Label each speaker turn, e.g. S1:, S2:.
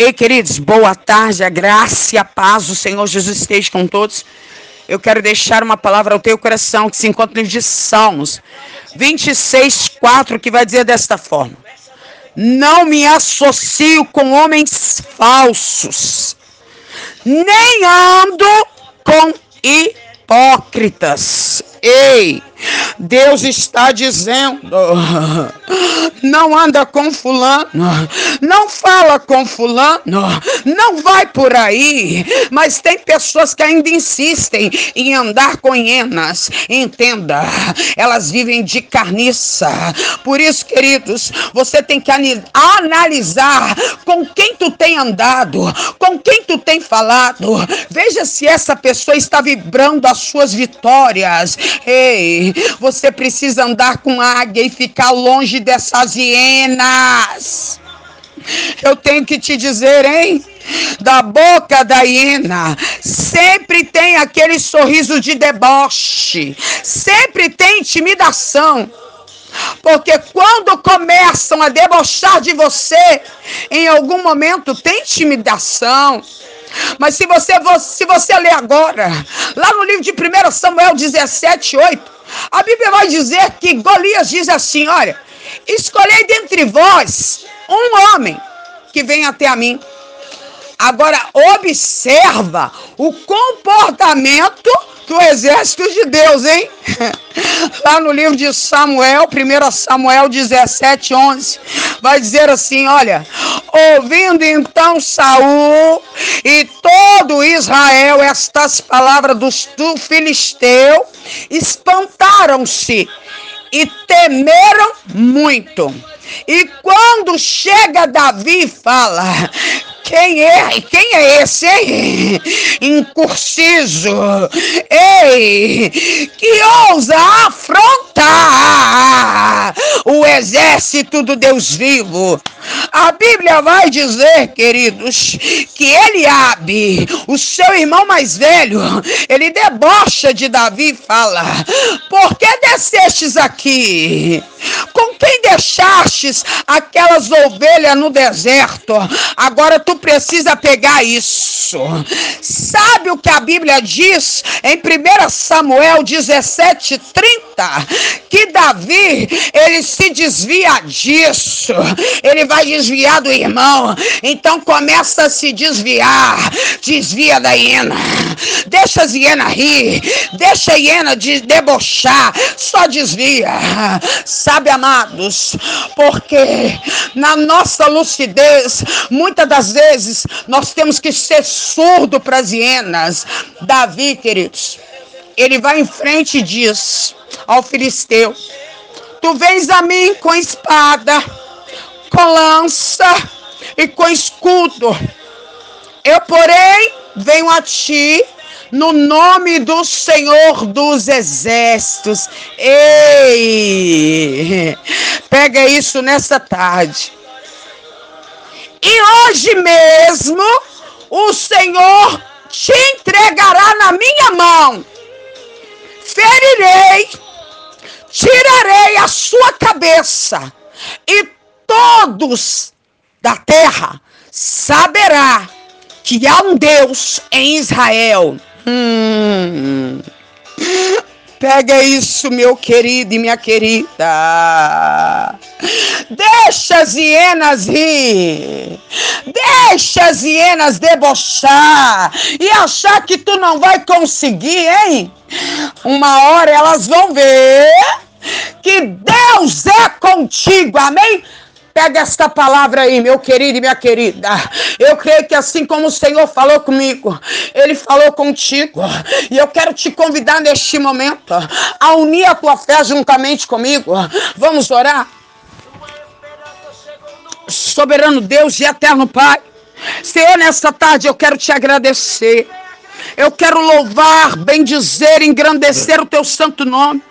S1: Ei, queridos, boa tarde, a graça e a paz do Senhor Jesus esteja com todos. Eu quero deixar uma palavra ao teu coração que se encontra no livro de Salmos 26, 4, que vai dizer desta forma: Não me associo com homens falsos, nem ando com hipócritas. Ei, Deus está dizendo: não anda com fulano, não fala com fulano, não vai por aí. Mas tem pessoas que ainda insistem em andar com hienas. Entenda, elas vivem de carniça. Por isso, queridos, você tem que analisar com quem tu tem andado, com quem tu tem falado. Veja se essa pessoa está vibrando as suas vitórias. Ei, você precisa andar com águia e ficar longe dessas hienas. Eu tenho que te dizer, hein? Da boca da hiena sempre tem aquele sorriso de deboche, sempre tem intimidação. Porque quando começam a debochar de você, em algum momento tem intimidação. Mas se você, se você ler agora, lá no livro de 1 Samuel 17, 8, a Bíblia vai dizer que Golias diz assim: olha, escolhei dentre vós um homem que venha até a mim. Agora observa o comportamento do exército de Deus, hein? Lá no livro de Samuel, 1 Samuel 17, 11, vai dizer assim: olha, ouvindo então Saul e todo Israel estas palavras do, do filisteu, espantaram-se e temeram muito. E quando chega Davi e fala: quem é? Quem é esse, hein? Incursizo. Ei, que ousa afrontar exército do Deus vivo. A Bíblia vai dizer, queridos, que Eliabe, o seu irmão mais velho, ele debocha de Davi e fala: Por que descestes aqui? Com quem deixastes aquelas ovelhas no deserto? Agora tu precisa pegar isso. Sabe o que a Bíblia diz em 1 Samuel 17, 30? Que Davi, ele se desvia disso. Ele vai desviar do irmão. Então começa a se desviar. Desvia da hiena. Deixa as hienas rir. Deixa a hiena de debochar. Só desvia. Sabe, amados? Porque na nossa lucidez, muitas das vezes, nós temos que ser surdo para as hienas. Davi, queridos, ele vai em frente e diz ao filisteu: Tu vens a mim com espada, com lança e com escudo. Eu, porém, venho a ti no nome do Senhor dos Exércitos. Ei! Pega isso nessa tarde. E hoje mesmo o Senhor te entregará na minha mão. Ferirei, tirarei a sua cabeça, e todos da terra saberá que há um Deus em Israel. Hum. Pega isso, meu querido e minha querida. Deixa as hienas rir. Deixa as hienas debochar e achar que tu não vai conseguir, hein? Uma hora elas vão ver que Deus é contigo, amém? Pega esta palavra aí, meu querido e minha querida. Eu creio que assim como o Senhor falou comigo, Ele falou contigo. E eu quero te convidar neste momento a unir a tua fé juntamente comigo. Vamos orar? Soberano Deus e eterno Pai. Senhor, nesta tarde eu quero te agradecer. Eu quero louvar, bendizer, engrandecer o teu santo nome.